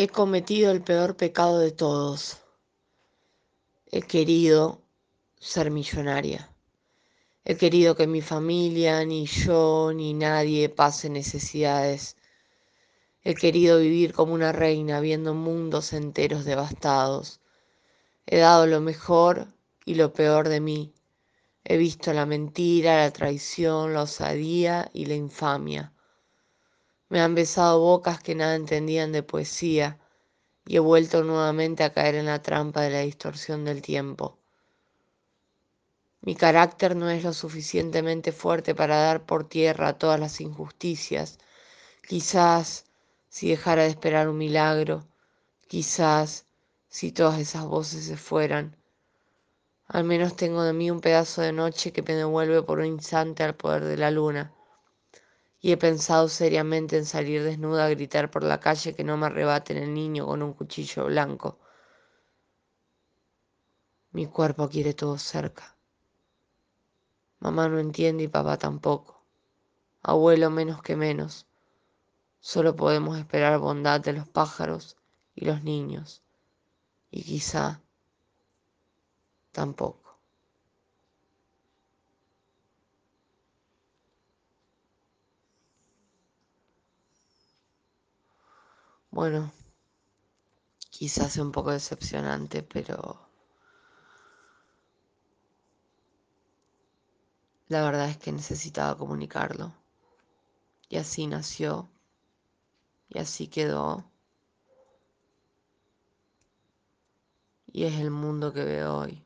He cometido el peor pecado de todos. He querido ser millonaria. He querido que mi familia, ni yo, ni nadie pase necesidades. He querido vivir como una reina viendo mundos enteros devastados. He dado lo mejor y lo peor de mí. He visto la mentira, la traición, la osadía y la infamia. Me han besado bocas que nada entendían de poesía y he vuelto nuevamente a caer en la trampa de la distorsión del tiempo. Mi carácter no es lo suficientemente fuerte para dar por tierra todas las injusticias. Quizás si dejara de esperar un milagro, quizás si todas esas voces se fueran, al menos tengo de mí un pedazo de noche que me devuelve por un instante al poder de la luna y he pensado seriamente en salir desnuda a gritar por la calle que no me arrebaten el niño con un cuchillo blanco. Mi cuerpo quiere todo cerca. Mamá no entiende y papá tampoco. Abuelo menos que menos. Solo podemos esperar bondad de los pájaros y los niños. Y quizá tampoco. Bueno, quizás sea un poco decepcionante, pero la verdad es que necesitaba comunicarlo. Y así nació, y así quedó. Y es el mundo que veo hoy.